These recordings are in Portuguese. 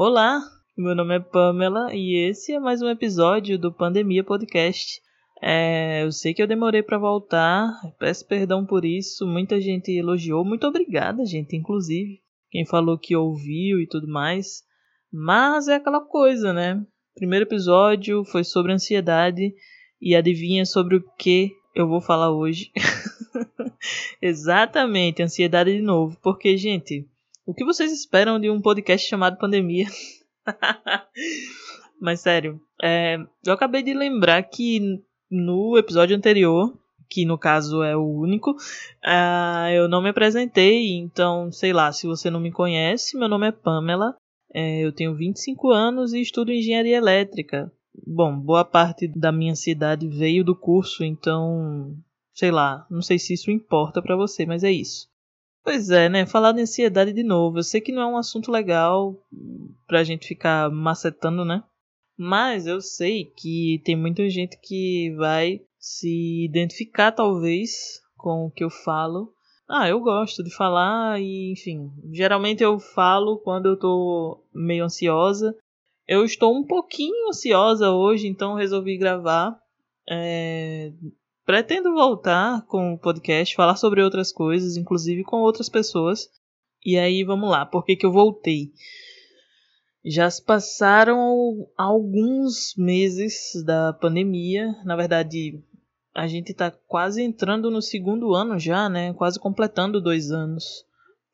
Olá, meu nome é Pamela e esse é mais um episódio do Pandemia Podcast. É, eu sei que eu demorei para voltar, peço perdão por isso. Muita gente elogiou, muito obrigada, gente, inclusive. Quem falou que ouviu e tudo mais. Mas é aquela coisa, né? Primeiro episódio foi sobre ansiedade e adivinha sobre o que eu vou falar hoje? Exatamente, ansiedade de novo. Porque, gente, o que vocês esperam de um podcast chamado Pandemia? Mas sério, é, eu acabei de lembrar que no episódio anterior, que no caso é o único, uh, eu não me apresentei, então sei lá, se você não me conhece, meu nome é Pamela, é, eu tenho 25 anos e estudo engenharia elétrica. Bom, boa parte da minha cidade veio do curso, então sei lá, não sei se isso importa para você, mas é isso. Pois é, né? Falar de ansiedade de novo. Eu sei que não é um assunto legal pra gente ficar macetando, né? Mas eu sei que tem muita gente que vai se identificar, talvez, com o que eu falo. Ah, eu gosto de falar e, enfim, geralmente eu falo quando eu tô meio ansiosa. Eu estou um pouquinho ansiosa hoje, então resolvi gravar. É, Pretendo voltar com o podcast, falar sobre outras coisas, inclusive com outras pessoas. E aí, vamos lá, por que, que eu voltei? Já se passaram alguns meses da pandemia, na verdade, a gente está quase entrando no segundo ano já, né? Quase completando dois anos.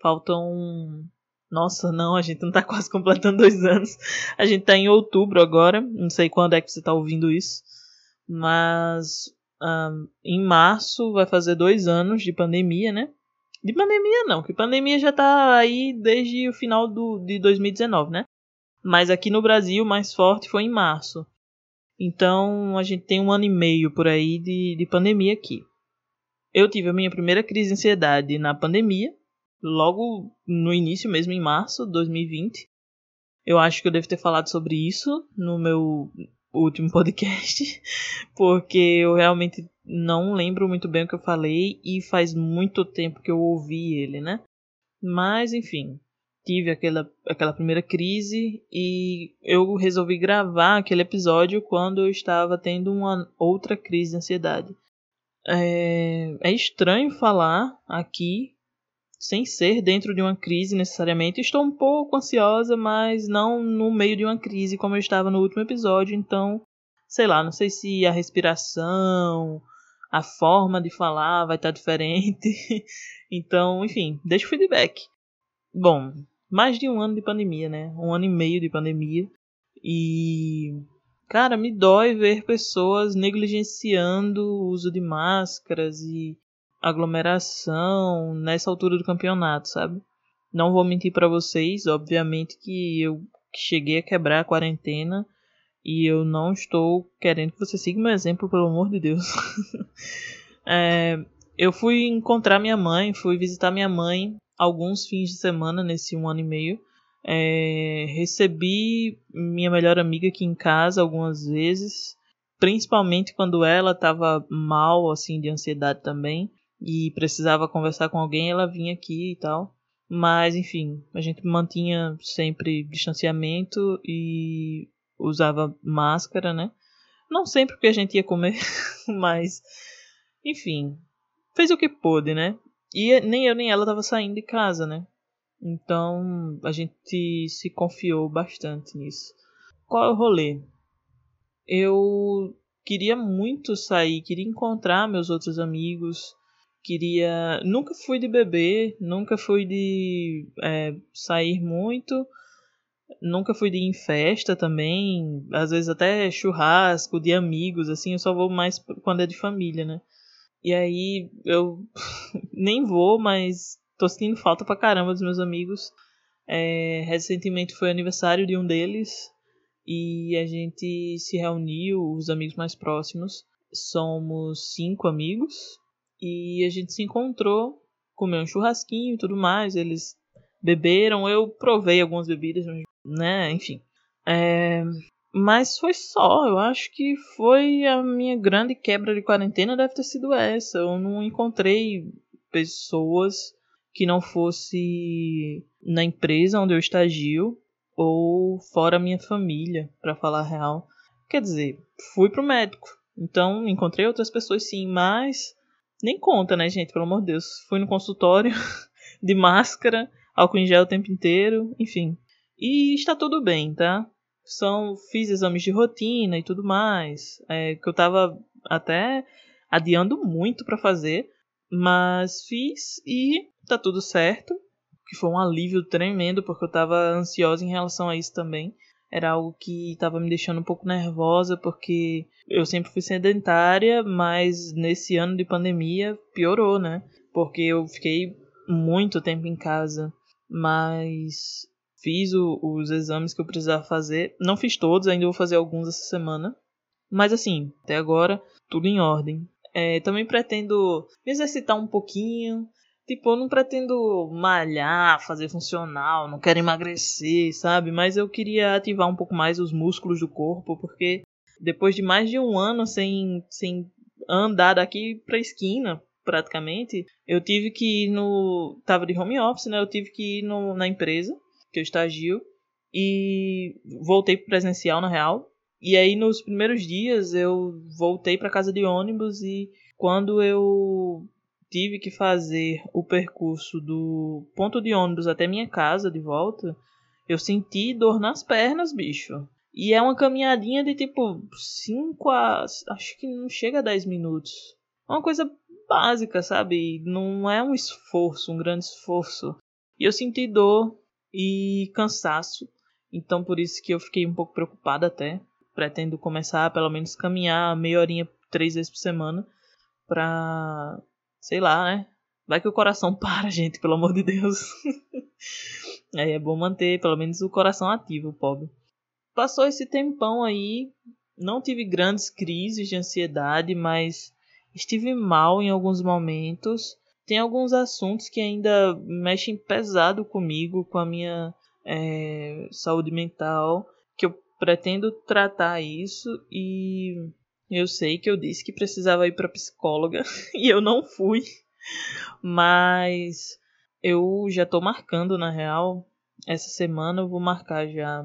Faltam. Nossa, não, a gente não está quase completando dois anos. A gente está em outubro agora, não sei quando é que você está ouvindo isso. Mas em março vai fazer dois anos de pandemia, né? De pandemia não, que pandemia já tá aí desde o final do, de 2019, né? Mas aqui no Brasil, mais forte foi em março. Então a gente tem um ano e meio por aí de, de pandemia aqui. Eu tive a minha primeira crise de ansiedade na pandemia, logo no início mesmo, em março de 2020. Eu acho que eu devo ter falado sobre isso no meu último podcast, porque eu realmente não lembro muito bem o que eu falei e faz muito tempo que eu ouvi ele, né? Mas enfim, tive aquela, aquela primeira crise e eu resolvi gravar aquele episódio quando eu estava tendo uma outra crise de ansiedade. É, é estranho falar aqui sem ser dentro de uma crise necessariamente. Estou um pouco ansiosa, mas não no meio de uma crise como eu estava no último episódio, então, sei lá, não sei se a respiração, a forma de falar vai estar diferente. então, enfim, deixa o feedback. Bom, mais de um ano de pandemia, né? Um ano e meio de pandemia. E cara, me dói ver pessoas negligenciando o uso de máscaras e aglomeração nessa altura do campeonato, sabe? Não vou mentir para vocês, obviamente que eu cheguei a quebrar a quarentena e eu não estou querendo que você siga meu exemplo, pelo amor de Deus. é, eu fui encontrar minha mãe, fui visitar minha mãe alguns fins de semana nesse um ano e meio. É, recebi minha melhor amiga aqui em casa algumas vezes, principalmente quando ela estava mal, assim, de ansiedade também e precisava conversar com alguém, ela vinha aqui e tal. Mas, enfim, a gente mantinha sempre distanciamento e usava máscara, né? Não sempre porque a gente ia comer, mas, enfim, fez o que pôde, né? E nem eu nem ela tava saindo de casa, né? Então a gente se confiou bastante nisso. Qual é o rolê? Eu queria muito sair, queria encontrar meus outros amigos, queria. Nunca fui de beber, nunca fui de é, sair muito, nunca fui de ir em festa também, às vezes até churrasco de amigos, assim, eu só vou mais quando é de família, né? E aí eu nem vou, mas tô sentindo falta pra caramba dos meus amigos. É, recentemente foi aniversário de um deles e a gente se reuniu, os amigos mais próximos. Somos cinco amigos e a gente se encontrou, comeu um churrasquinho e tudo mais. Eles beberam, eu provei algumas bebidas, né? Enfim. É, mas foi só, eu acho que foi a minha grande quebra de quarentena deve ter sido essa. Eu não encontrei pessoas que não fosse na empresa onde eu estagio. ou fora minha família, para falar a real. Quer dizer, fui pro médico. Então, encontrei outras pessoas sim, mas nem conta, né, gente? Pelo amor de Deus. Fui no consultório de máscara, álcool em gel o tempo inteiro, enfim. E está tudo bem, tá? São, fiz exames de rotina e tudo mais, é, que eu tava até adiando muito para fazer, mas fiz e tá tudo certo. Que foi um alívio tremendo, porque eu tava ansiosa em relação a isso também. Era algo que tava me deixando um pouco nervosa, porque eu sempre fui sedentária, mas nesse ano de pandemia piorou, né? Porque eu fiquei muito tempo em casa, mas fiz o, os exames que eu precisava fazer. Não fiz todos, ainda vou fazer alguns essa semana. Mas assim, até agora, tudo em ordem. É, também pretendo me exercitar um pouquinho. Tipo, eu não pretendo malhar, fazer funcional, não quero emagrecer, sabe? Mas eu queria ativar um pouco mais os músculos do corpo, porque depois de mais de um ano sem, sem andar daqui pra esquina, praticamente, eu tive que ir no. Tava de home office, né? Eu tive que ir no, na empresa que eu estagio e voltei pro presencial na real. E aí nos primeiros dias eu voltei para casa de ônibus e quando eu tive que fazer o percurso do ponto de ônibus até minha casa de volta, eu senti dor nas pernas, bicho. E é uma caminhadinha de tipo 5 a. Acho que não chega a 10 minutos. É uma coisa básica, sabe? Não é um esforço, um grande esforço. E eu senti dor e cansaço. Então por isso que eu fiquei um pouco preocupada até pretendo começar a pelo menos caminhar meia horinha três vezes por semana pra, sei lá, né? Vai que o coração para, gente, pelo amor de Deus. aí é bom manter pelo menos o coração ativo, pobre. Passou esse tempão aí, não tive grandes crises de ansiedade, mas estive mal em alguns momentos. Tem alguns assuntos que ainda mexem pesado comigo, com a minha é, saúde mental, que eu pretendo tratar isso e eu sei que eu disse que precisava ir para psicóloga e eu não fui, mas eu já tô marcando na real essa semana eu vou marcar já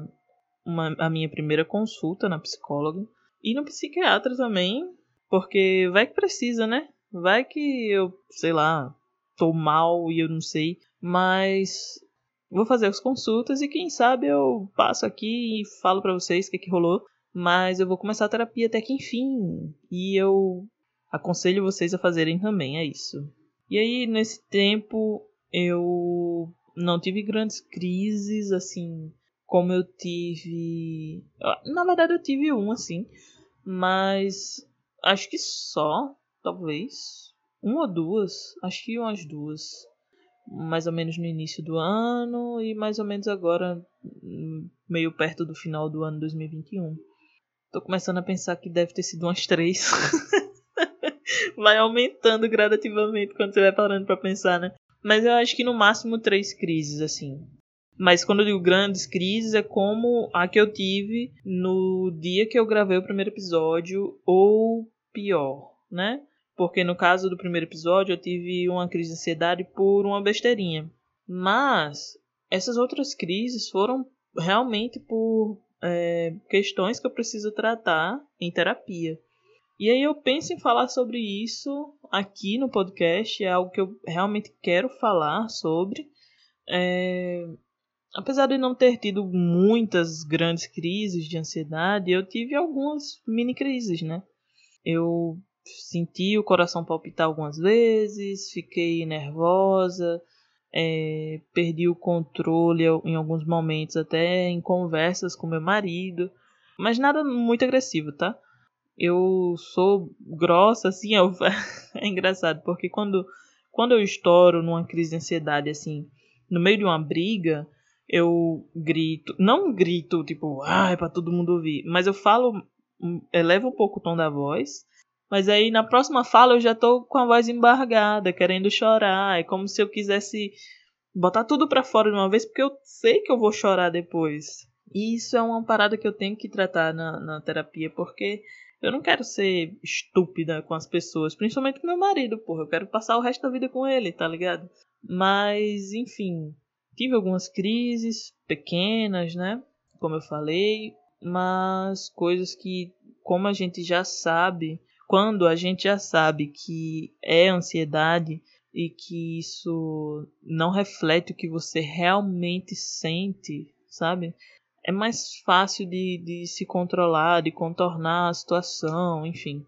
uma, a minha primeira consulta na psicóloga e no psiquiatra também, porque vai que precisa, né? Vai que eu, sei lá, tô mal e eu não sei, mas Vou fazer as consultas e quem sabe eu passo aqui e falo para vocês o que, que rolou. Mas eu vou começar a terapia até que enfim. E eu aconselho vocês a fazerem também, é isso. E aí, nesse tempo, eu não tive grandes crises, assim, como eu tive. Na verdade, eu tive um, assim. Mas acho que só, talvez. Uma ou duas. Acho que umas duas mais ou menos no início do ano e mais ou menos agora, meio perto do final do ano 2021. Tô começando a pensar que deve ter sido umas três. vai aumentando gradativamente quando você vai parando para pensar, né? Mas eu acho que no máximo três crises, assim. Mas quando eu digo grandes crises, é como a que eu tive no dia que eu gravei o primeiro episódio, ou pior, né? porque no caso do primeiro episódio eu tive uma crise de ansiedade por uma besteirinha. Mas essas outras crises foram realmente por é, questões que eu preciso tratar em terapia. E aí eu penso em falar sobre isso aqui no podcast, é algo que eu realmente quero falar sobre. É, apesar de não ter tido muitas grandes crises de ansiedade, eu tive algumas mini crises, né? Eu senti o coração palpitar algumas vezes, fiquei nervosa, é, perdi o controle em alguns momentos, até em conversas com meu marido, mas nada muito agressivo, tá? Eu sou grossa, assim, é, é engraçado, porque quando, quando eu estouro numa crise de ansiedade, assim, no meio de uma briga, eu grito, não grito, tipo, ah, é pra todo mundo ouvir, mas eu falo, hum, elevo um pouco o tom da voz, mas aí na próxima fala eu já tô com a voz embargada, querendo chorar. É como se eu quisesse botar tudo para fora de uma vez, porque eu sei que eu vou chorar depois. E isso é uma parada que eu tenho que tratar na, na terapia, porque eu não quero ser estúpida com as pessoas, principalmente com meu marido, porra. Eu quero passar o resto da vida com ele, tá ligado? Mas, enfim, tive algumas crises pequenas, né? Como eu falei, mas coisas que, como a gente já sabe, quando a gente já sabe que é ansiedade e que isso não reflete o que você realmente sente, sabe? É mais fácil de, de se controlar, de contornar a situação, enfim.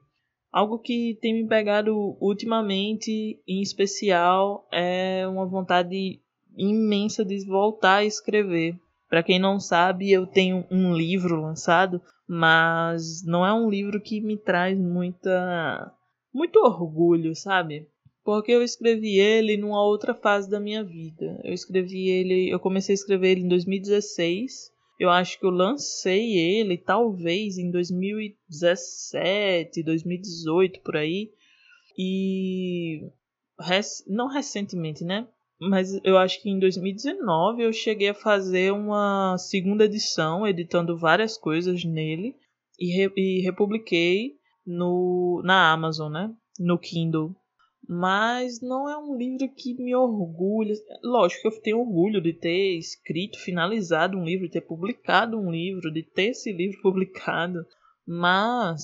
Algo que tem me pegado ultimamente, em especial, é uma vontade imensa de voltar a escrever. Para quem não sabe, eu tenho um livro lançado, mas não é um livro que me traz muita muito orgulho, sabe? Porque eu escrevi ele numa outra fase da minha vida. Eu escrevi ele, eu comecei a escrever ele em 2016. Eu acho que eu lancei ele talvez em 2017, 2018 por aí. E não recentemente, né? Mas eu acho que em 2019 eu cheguei a fazer uma segunda edição, editando várias coisas nele e, re e republiquei no, na Amazon, né? No Kindle. Mas não é um livro que me orgulha. Lógico que eu tenho orgulho de ter escrito, finalizado um livro, de ter publicado um livro, de ter esse livro publicado. Mas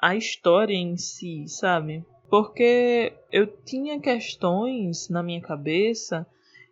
a história em si, sabe? Porque eu tinha questões na minha cabeça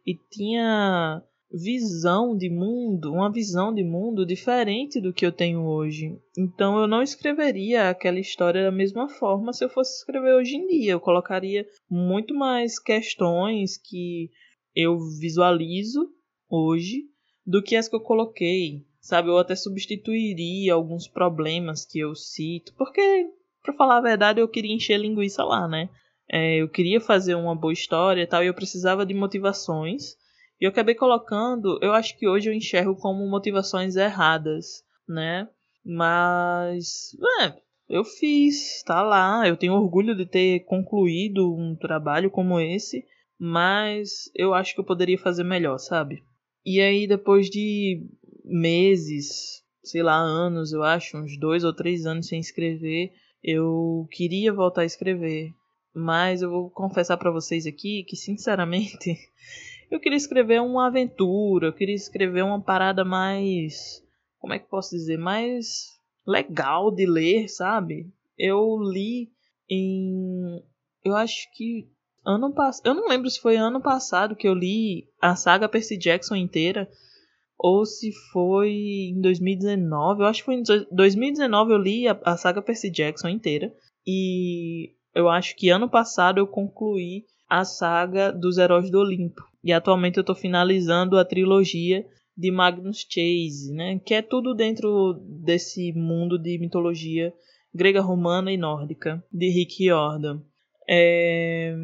e tinha visão de mundo, uma visão de mundo diferente do que eu tenho hoje. Então eu não escreveria aquela história da mesma forma se eu fosse escrever hoje em dia. Eu colocaria muito mais questões que eu visualizo hoje do que as que eu coloquei, sabe? Eu até substituiria alguns problemas que eu cito, porque para falar a verdade, eu queria encher linguiça lá, né? É, eu queria fazer uma boa história e tal, e eu precisava de motivações. E eu acabei colocando, eu acho que hoje eu enxergo como motivações erradas, né? Mas, é, eu fiz, tá lá. Eu tenho orgulho de ter concluído um trabalho como esse, mas eu acho que eu poderia fazer melhor, sabe? E aí, depois de meses, sei lá, anos, eu acho, uns dois ou três anos sem escrever, eu queria voltar a escrever, mas eu vou confessar para vocês aqui que, sinceramente, eu queria escrever uma aventura, eu queria escrever uma parada mais. Como é que posso dizer? Mais legal de ler, sabe? Eu li em. Eu acho que. Ano passado. Eu não lembro se foi ano passado que eu li a saga Percy Jackson inteira ou se foi em 2019. Eu acho que foi em 2019 eu li a, a saga Percy Jackson inteira. E eu acho que ano passado eu concluí a saga dos Heróis do Olimpo. E atualmente eu estou finalizando a trilogia de Magnus Chase, né? Que é tudo dentro desse mundo de mitologia grega, romana e nórdica de Rick Riordan. É...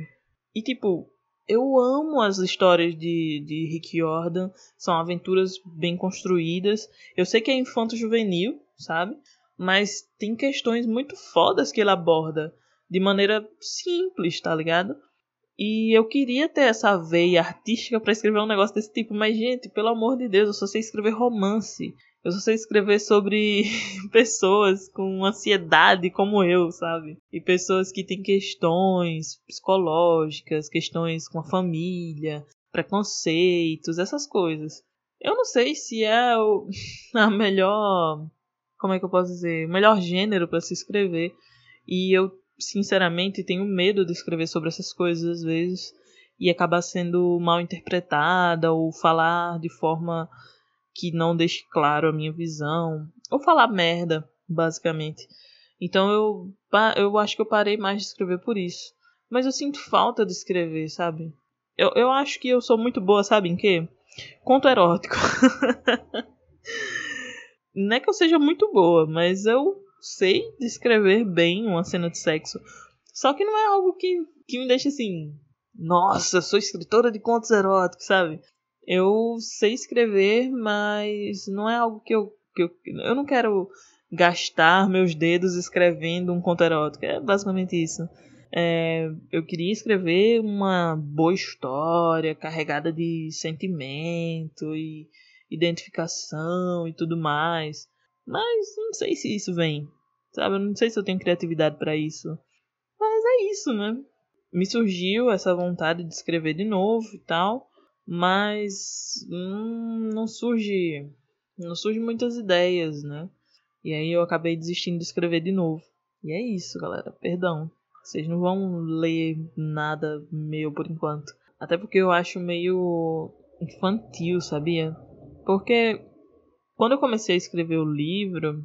E tipo, eu amo as histórias de, de Rick Jordan, são aventuras bem construídas. Eu sei que é infanto-juvenil, sabe? Mas tem questões muito fodas que ele aborda de maneira simples, tá ligado? E eu queria ter essa veia artística para escrever um negócio desse tipo, mas gente, pelo amor de Deus, eu só sei escrever romance. Eu só sei escrever sobre pessoas com ansiedade como eu, sabe? E pessoas que têm questões psicológicas, questões com a família, preconceitos, essas coisas. Eu não sei se é o, a melhor. Como é que eu posso dizer? O melhor gênero para se escrever. E eu, sinceramente, tenho medo de escrever sobre essas coisas às vezes e acabar sendo mal interpretada ou falar de forma que não deixe claro a minha visão, ou falar merda, basicamente. Então eu, eu acho que eu parei mais de escrever por isso. Mas eu sinto falta de escrever, sabe? Eu, eu acho que eu sou muito boa, sabe em quê? Conto erótico. não é que eu seja muito boa, mas eu sei descrever bem uma cena de sexo. Só que não é algo que, que me deixa assim. Nossa, sou escritora de contos eróticos, sabe? Eu sei escrever, mas não é algo que eu, que eu. Eu não quero gastar meus dedos escrevendo um conto erótico. É basicamente isso. É, eu queria escrever uma boa história carregada de sentimento e identificação e tudo mais. Mas não sei se isso vem. Sabe? Eu não sei se eu tenho criatividade para isso. Mas é isso, né? Me surgiu essa vontade de escrever de novo e tal. Mas hum, não surge não surge muitas ideias, né? E aí eu acabei desistindo de escrever de novo. E é isso, galera. Perdão. Vocês não vão ler nada meu por enquanto. Até porque eu acho meio infantil, sabia? Porque quando eu comecei a escrever o livro,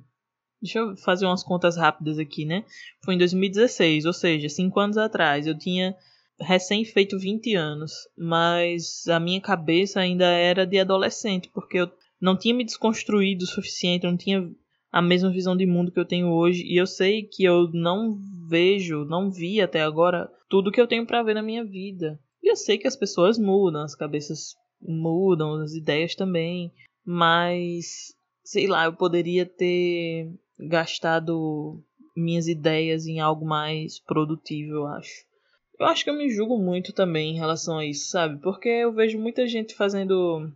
deixa eu fazer umas contas rápidas aqui, né? Foi em 2016, ou seja, 5 anos atrás. Eu tinha recém feito 20 anos, mas a minha cabeça ainda era de adolescente, porque eu não tinha me desconstruído o suficiente, não tinha a mesma visão de mundo que eu tenho hoje, e eu sei que eu não vejo, não vi até agora tudo que eu tenho para ver na minha vida. E eu sei que as pessoas mudam, as cabeças mudam, as ideias também, mas sei lá, eu poderia ter gastado minhas ideias em algo mais produtivo, eu acho. Eu acho que eu me julgo muito também em relação a isso, sabe? Porque eu vejo muita gente fazendo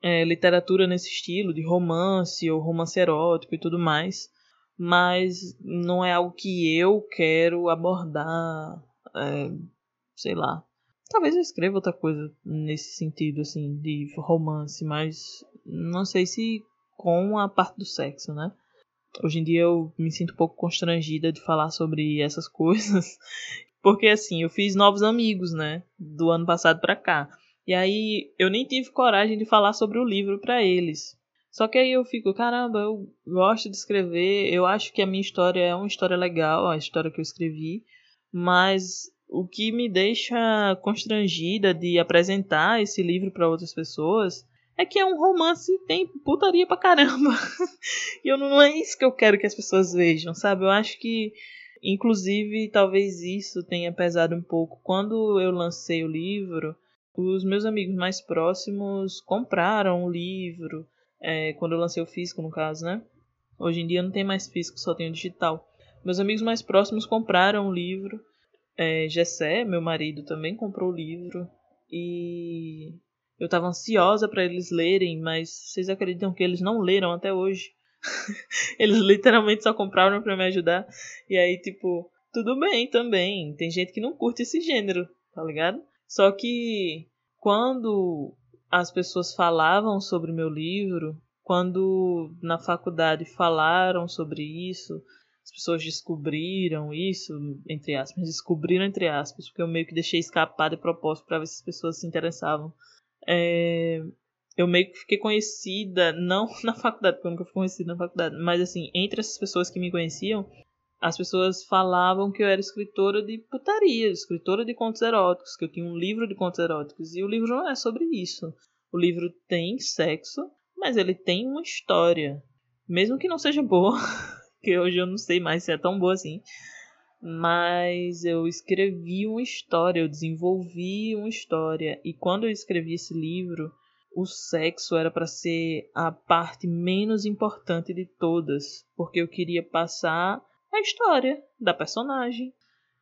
é, literatura nesse estilo, de romance ou romance erótico e tudo mais, mas não é algo que eu quero abordar, é, sei lá. Talvez eu escreva outra coisa nesse sentido, assim, de romance, mas não sei se com a parte do sexo, né? Hoje em dia eu me sinto um pouco constrangida de falar sobre essas coisas, porque assim, eu fiz novos amigos, né, do ano passado para cá. E aí eu nem tive coragem de falar sobre o livro para eles. Só que aí eu fico, caramba, eu gosto de escrever, eu acho que a minha história é uma história legal, a história que eu escrevi, mas o que me deixa constrangida de apresentar esse livro para outras pessoas é que é um romance tem putaria pra caramba. e eu não é isso que eu quero que as pessoas vejam, sabe? Eu acho que inclusive talvez isso tenha pesado um pouco quando eu lancei o livro os meus amigos mais próximos compraram o livro, é, quando eu lancei o físico, no caso, né? Hoje em dia não tem mais físico, só tem o digital. Meus amigos mais próximos compraram o livro. É, Gessé, meu marido, também comprou o livro. E eu estava ansiosa para eles lerem, mas vocês acreditam que eles não leram até hoje? eles literalmente só compraram para me ajudar. E aí, tipo, tudo bem também. Tem gente que não curte esse gênero, tá ligado? Só que quando as pessoas falavam sobre meu livro, quando na faculdade falaram sobre isso, as pessoas descobriram isso, entre aspas, descobriram entre aspas, porque eu meio que deixei escapar de propósito para ver se as pessoas se interessavam. É, eu meio que fiquei conhecida, não na faculdade, porque eu nunca fui conhecida na faculdade, mas assim, entre essas pessoas que me conheciam, as pessoas falavam que eu era escritora de putaria, escritora de contos eróticos, que eu tinha um livro de contos eróticos. E o livro não é sobre isso. O livro tem sexo, mas ele tem uma história. Mesmo que não seja boa, que hoje eu não sei mais se é tão boa assim. Mas eu escrevi uma história, eu desenvolvi uma história. E quando eu escrevi esse livro, o sexo era para ser a parte menos importante de todas, porque eu queria passar a história da personagem.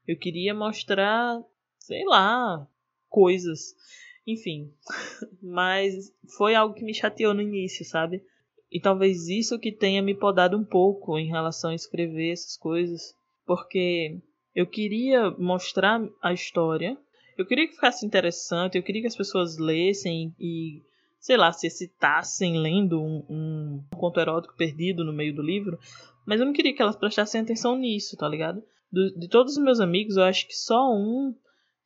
Eu queria mostrar, sei lá, coisas. Enfim. Mas foi algo que me chateou no início, sabe? E talvez isso que tenha me podado um pouco em relação a escrever essas coisas. Porque eu queria mostrar a história. Eu queria que ficasse interessante. Eu queria que as pessoas lessem e, sei lá, se excitassem lendo um, um conto erótico perdido no meio do livro. Mas eu não queria que elas prestassem atenção nisso, tá ligado? Do, de todos os meus amigos, eu acho que só um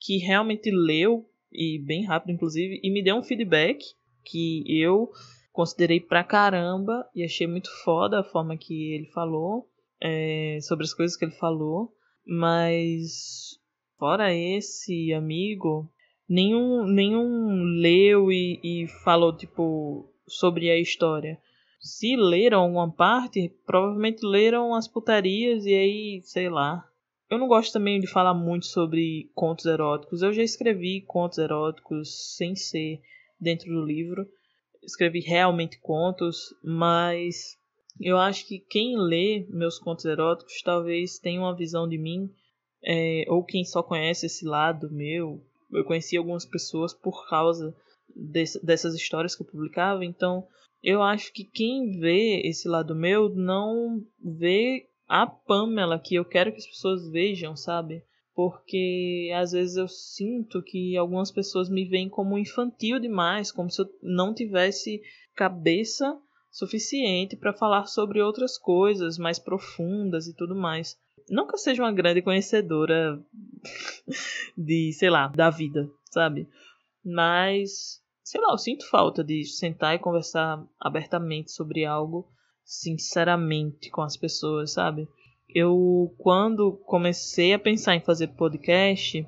que realmente leu, e bem rápido inclusive, e me deu um feedback que eu considerei pra caramba e achei muito foda a forma que ele falou, é, sobre as coisas que ele falou. Mas fora esse amigo, nenhum, nenhum leu e, e falou, tipo, sobre a história se leram uma parte, provavelmente leram as putarias e aí, sei lá. Eu não gosto também de falar muito sobre contos eróticos. Eu já escrevi contos eróticos sem ser dentro do livro. Escrevi realmente contos, mas eu acho que quem lê meus contos eróticos talvez tenha uma visão de mim, é, ou quem só conhece esse lado meu. Eu conheci algumas pessoas por causa dessas histórias que eu publicava, então eu acho que quem vê esse lado meu não vê a Pamela que eu quero que as pessoas vejam, sabe? porque às vezes eu sinto que algumas pessoas me veem como infantil demais, como se eu não tivesse cabeça suficiente para falar sobre outras coisas mais profundas e tudo mais. Não que eu seja uma grande conhecedora de, sei lá, da vida, sabe? Mas, sei lá, eu sinto falta de sentar e conversar abertamente sobre algo, sinceramente, com as pessoas, sabe? eu quando comecei a pensar em fazer podcast,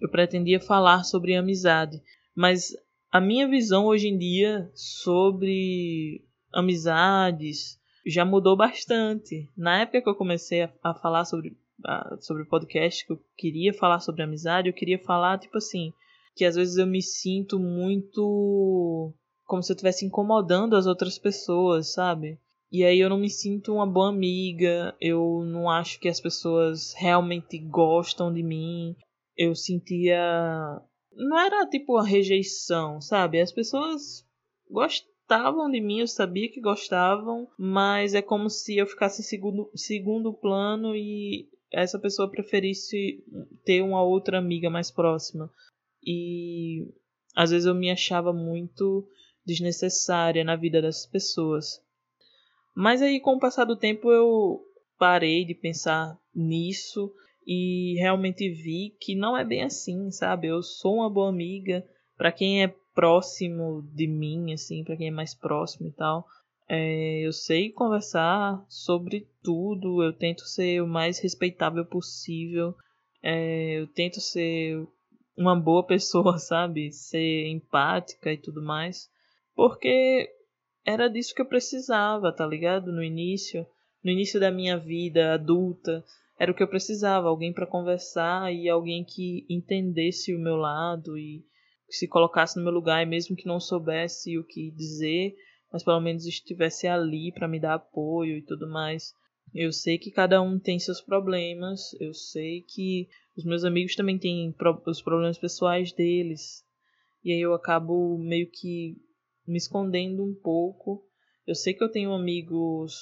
eu pretendia falar sobre amizade, mas a minha visão hoje em dia sobre amizades já mudou bastante. Na época que eu comecei a, a falar sobre sobre podcast, que eu queria falar sobre amizade, eu queria falar tipo assim, que às vezes eu me sinto muito como se eu estivesse incomodando as outras pessoas, sabe? E aí eu não me sinto uma boa amiga, eu não acho que as pessoas realmente gostam de mim. Eu sentia. Não era tipo a rejeição, sabe? As pessoas gostavam de mim, eu sabia que gostavam, mas é como se eu ficasse em segundo, segundo plano e essa pessoa preferisse ter uma outra amiga mais próxima. E às vezes eu me achava muito desnecessária na vida dessas pessoas. Mas aí, com o passar do tempo, eu parei de pensar nisso e realmente vi que não é bem assim, sabe? Eu sou uma boa amiga para quem é próximo de mim, assim, para quem é mais próximo e tal. É, eu sei conversar sobre tudo, eu tento ser o mais respeitável possível, é, eu tento ser uma boa pessoa, sabe? Ser empática e tudo mais. Porque era disso que eu precisava, tá ligado? No início, no início da minha vida adulta, era o que eu precisava, alguém para conversar e alguém que entendesse o meu lado e se colocasse no meu lugar, e mesmo que não soubesse o que dizer, mas pelo menos estivesse ali para me dar apoio e tudo mais. Eu sei que cada um tem seus problemas, eu sei que os meus amigos também têm os problemas pessoais deles. E aí eu acabo meio que me escondendo um pouco. Eu sei que eu tenho amigos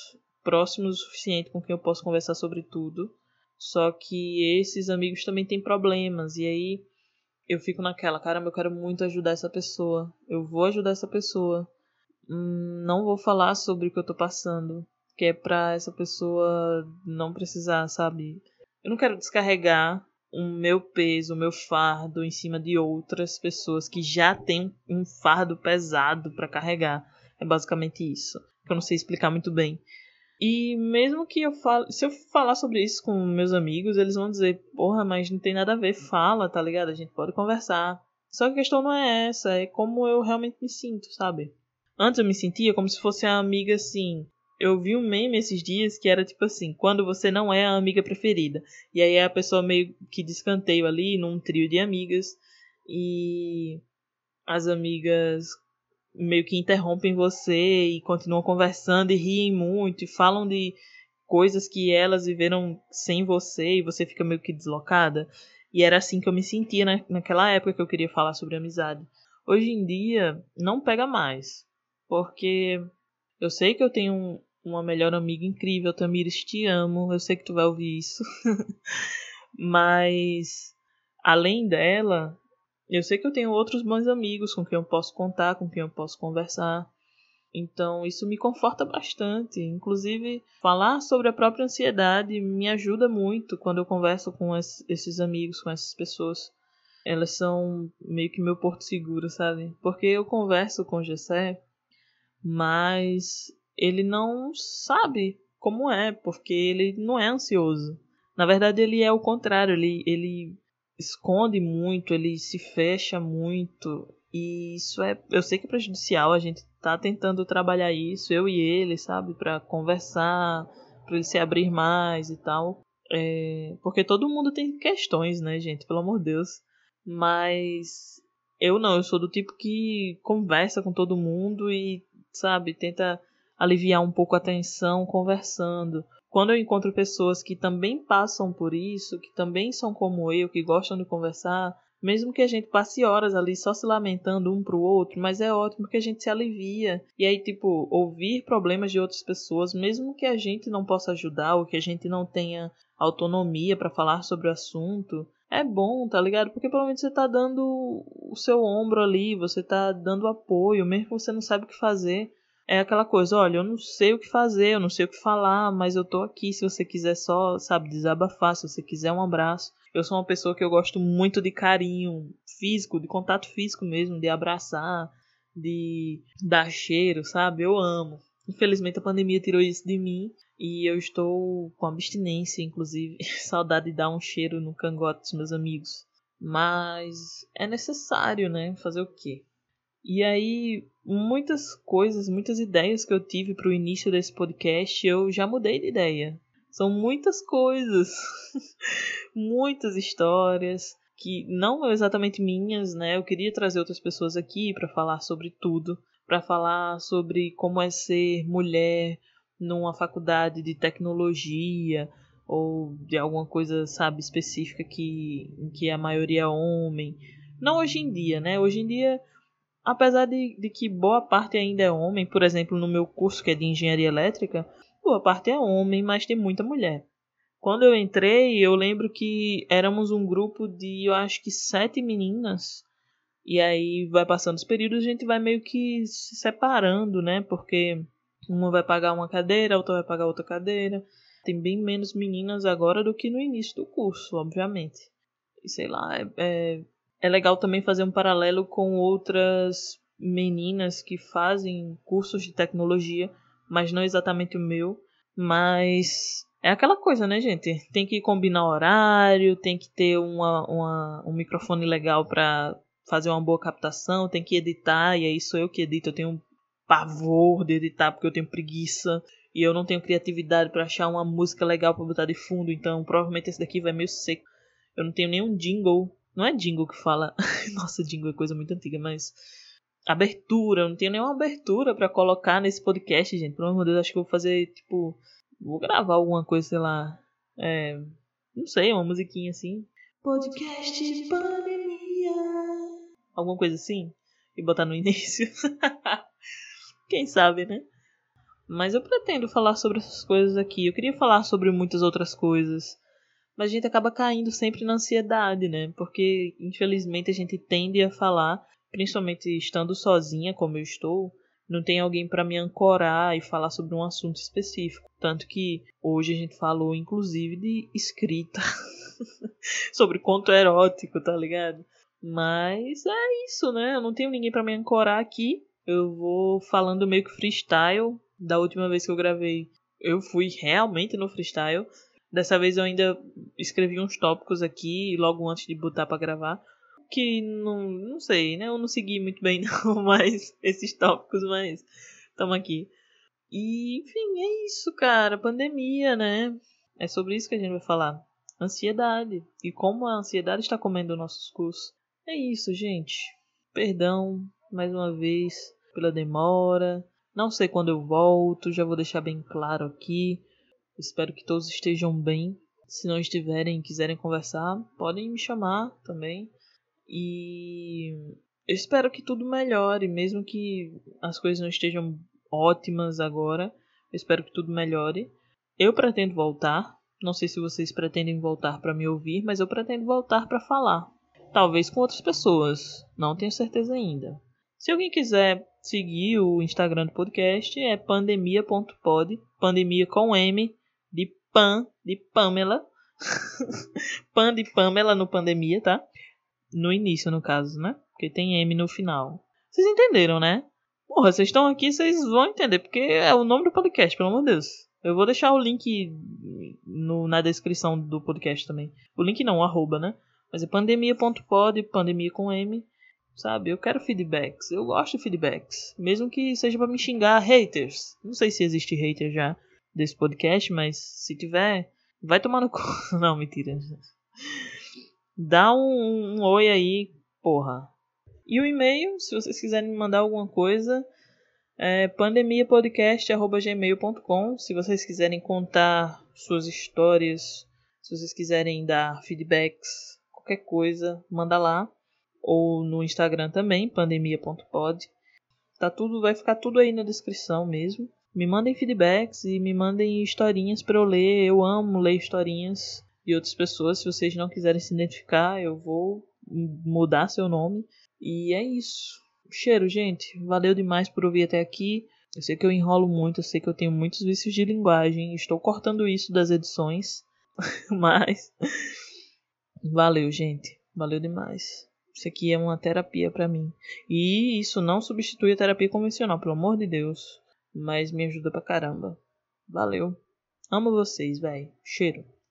próximos o suficiente com quem eu posso conversar sobre tudo. Só que esses amigos também têm problemas. E aí eu fico naquela, caramba, eu quero muito ajudar essa pessoa. Eu vou ajudar essa pessoa. Hum, não vou falar sobre o que eu tô passando. Que é pra essa pessoa não precisar, sabe? Eu não quero descarregar o meu peso, o meu fardo em cima de outras pessoas que já têm um fardo pesado para carregar. É basicamente isso. Que eu não sei explicar muito bem. E mesmo que eu fale, se eu falar sobre isso com meus amigos, eles vão dizer, porra, mas não tem nada a ver, fala, tá ligado? A gente pode conversar. Só que a questão não é essa, é como eu realmente me sinto, sabe? Antes eu me sentia como se fosse a amiga assim, eu vi um meme esses dias que era tipo assim, quando você não é a amiga preferida. E aí a pessoa meio que descanteio ali num trio de amigas e as amigas meio que interrompem você e continuam conversando e riem muito e falam de coisas que elas viveram sem você e você fica meio que deslocada. E era assim que eu me sentia na, naquela época que eu queria falar sobre amizade. Hoje em dia não pega mais, porque eu sei que eu tenho uma melhor amiga incrível, Tamires, te amo. Eu sei que tu vai ouvir isso. Mas além dela, eu sei que eu tenho outros bons amigos com quem eu posso contar, com quem eu posso conversar. Então isso me conforta bastante. Inclusive, falar sobre a própria ansiedade me ajuda muito quando eu converso com esses amigos, com essas pessoas. Elas são meio que meu porto seguro, sabe? Porque eu converso com o Gessé, mas ele não sabe como é, porque ele não é ansioso. Na verdade, ele é o contrário, ele, ele esconde muito, ele se fecha muito. E isso é, eu sei que é prejudicial, a gente tá tentando trabalhar isso, eu e ele, sabe, para conversar, para ele se abrir mais e tal. É, porque todo mundo tem questões, né, gente, pelo amor de Deus. Mas eu não, eu sou do tipo que conversa com todo mundo e, sabe, tenta aliviar um pouco a tensão conversando. Quando eu encontro pessoas que também passam por isso, que também são como eu, que gostam de conversar, mesmo que a gente passe horas ali só se lamentando um pro outro, mas é ótimo porque a gente se alivia. E aí, tipo, ouvir problemas de outras pessoas, mesmo que a gente não possa ajudar ou que a gente não tenha autonomia para falar sobre o assunto, é bom, tá ligado? Porque pelo menos você tá dando o seu ombro ali, você tá dando apoio, mesmo que você não sabe o que fazer. É aquela coisa, olha, eu não sei o que fazer, eu não sei o que falar, mas eu tô aqui se você quiser só, sabe, desabafar, se você quiser um abraço. Eu sou uma pessoa que eu gosto muito de carinho físico, de contato físico mesmo, de abraçar, de dar cheiro, sabe? Eu amo. Infelizmente a pandemia tirou isso de mim e eu estou com abstinência, inclusive. Saudade de dar um cheiro no cangote dos meus amigos. Mas é necessário, né? Fazer o quê? E aí, muitas coisas, muitas ideias que eu tive para o início desse podcast, eu já mudei de ideia. São muitas coisas, muitas histórias que não exatamente minhas, né? Eu queria trazer outras pessoas aqui para falar sobre tudo, para falar sobre como é ser mulher numa faculdade de tecnologia ou de alguma coisa, sabe, específica que em que a maioria é homem. Não hoje em dia, né? Hoje em dia apesar de, de que boa parte ainda é homem, por exemplo, no meu curso que é de engenharia elétrica, boa parte é homem, mas tem muita mulher. Quando eu entrei, eu lembro que éramos um grupo de, eu acho que sete meninas. E aí vai passando os períodos, a gente vai meio que se separando, né? Porque uma vai pagar uma cadeira, a outra vai pagar outra cadeira. Tem bem menos meninas agora do que no início do curso, obviamente. E sei lá, é, é é legal também fazer um paralelo com outras meninas que fazem cursos de tecnologia, mas não exatamente o meu. Mas é aquela coisa, né, gente? Tem que combinar horário, tem que ter uma, uma um microfone legal para fazer uma boa captação, tem que editar, e aí sou eu que edito. Eu tenho pavor de editar porque eu tenho preguiça e eu não tenho criatividade para achar uma música legal para botar de fundo, então provavelmente esse daqui vai meio seco. Eu não tenho nenhum jingle não é jingle que fala. Nossa, jingle é coisa muito antiga, mas. Abertura. Eu não tenho nenhuma abertura para colocar nesse podcast, gente. Pelo amor de Deus, acho que eu vou fazer, tipo. Vou gravar alguma coisa, sei lá. É. Não sei, uma musiquinha assim. Podcast Pandemia. Alguma coisa assim. E botar no início. Quem sabe, né? Mas eu pretendo falar sobre essas coisas aqui. Eu queria falar sobre muitas outras coisas. Mas a gente acaba caindo sempre na ansiedade, né? Porque infelizmente a gente tende a falar, principalmente estando sozinha, como eu estou, não tem alguém para me ancorar e falar sobre um assunto específico. Tanto que hoje a gente falou, inclusive, de escrita, sobre conto erótico, tá ligado? Mas é isso, né? Eu não tenho ninguém para me ancorar aqui. Eu vou falando meio que freestyle. Da última vez que eu gravei, eu fui realmente no freestyle. Dessa vez eu ainda escrevi uns tópicos aqui logo antes de botar para gravar. Que não, não sei, né? Eu não segui muito bem não, esses tópicos, mas estamos aqui. E, enfim, é isso, cara. Pandemia, né? É sobre isso que a gente vai falar. Ansiedade. E como a ansiedade está comendo nossos cursos. É isso, gente. Perdão, mais uma vez, pela demora. Não sei quando eu volto, já vou deixar bem claro aqui. Espero que todos estejam bem. Se não estiverem e quiserem conversar, podem me chamar também. E eu espero que tudo melhore, mesmo que as coisas não estejam ótimas agora. Eu espero que tudo melhore. Eu pretendo voltar. Não sei se vocês pretendem voltar para me ouvir, mas eu pretendo voltar para falar. Talvez com outras pessoas. Não tenho certeza ainda. Se alguém quiser seguir o Instagram do podcast, é pandemia.pod, pandemia com M Pan, de Pamela. Pan de Pamela no Pandemia, tá? No início, no caso, né? Porque tem M no final. Vocês entenderam, né? Porra, vocês estão aqui, vocês vão entender, porque é o nome do podcast, pelo amor de Deus. Eu vou deixar o link no, na descrição do podcast também. O link não, o arroba, né? Mas é pandemia.pod, pandemia com M. Sabe? Eu quero feedbacks. Eu gosto de feedbacks. Mesmo que seja para me xingar haters. Não sei se existe hater já desse podcast, mas se tiver, vai tomar no cu. Não, mentira. Dá um, um oi aí, porra. E o e-mail, se vocês quiserem me mandar alguma coisa, é pandemiapodcast.gmail.com. Se vocês quiserem contar suas histórias, se vocês quiserem dar feedbacks, qualquer coisa, manda lá. Ou no Instagram também, pandemia.pod. Tá tudo, vai ficar tudo aí na descrição mesmo. Me mandem feedbacks e me mandem historinhas para eu ler. Eu amo ler historinhas. e outras pessoas. Se vocês não quiserem se identificar, eu vou mudar seu nome. E é isso. Cheiro, gente. Valeu demais por ouvir até aqui. Eu sei que eu enrolo muito, eu sei que eu tenho muitos vícios de linguagem. Estou cortando isso das edições. Mas. Valeu, gente. Valeu demais. Isso aqui é uma terapia para mim. E isso não substitui a terapia convencional, pelo amor de Deus. Mas me ajuda pra caramba. Valeu. Amo vocês, velho. Cheiro.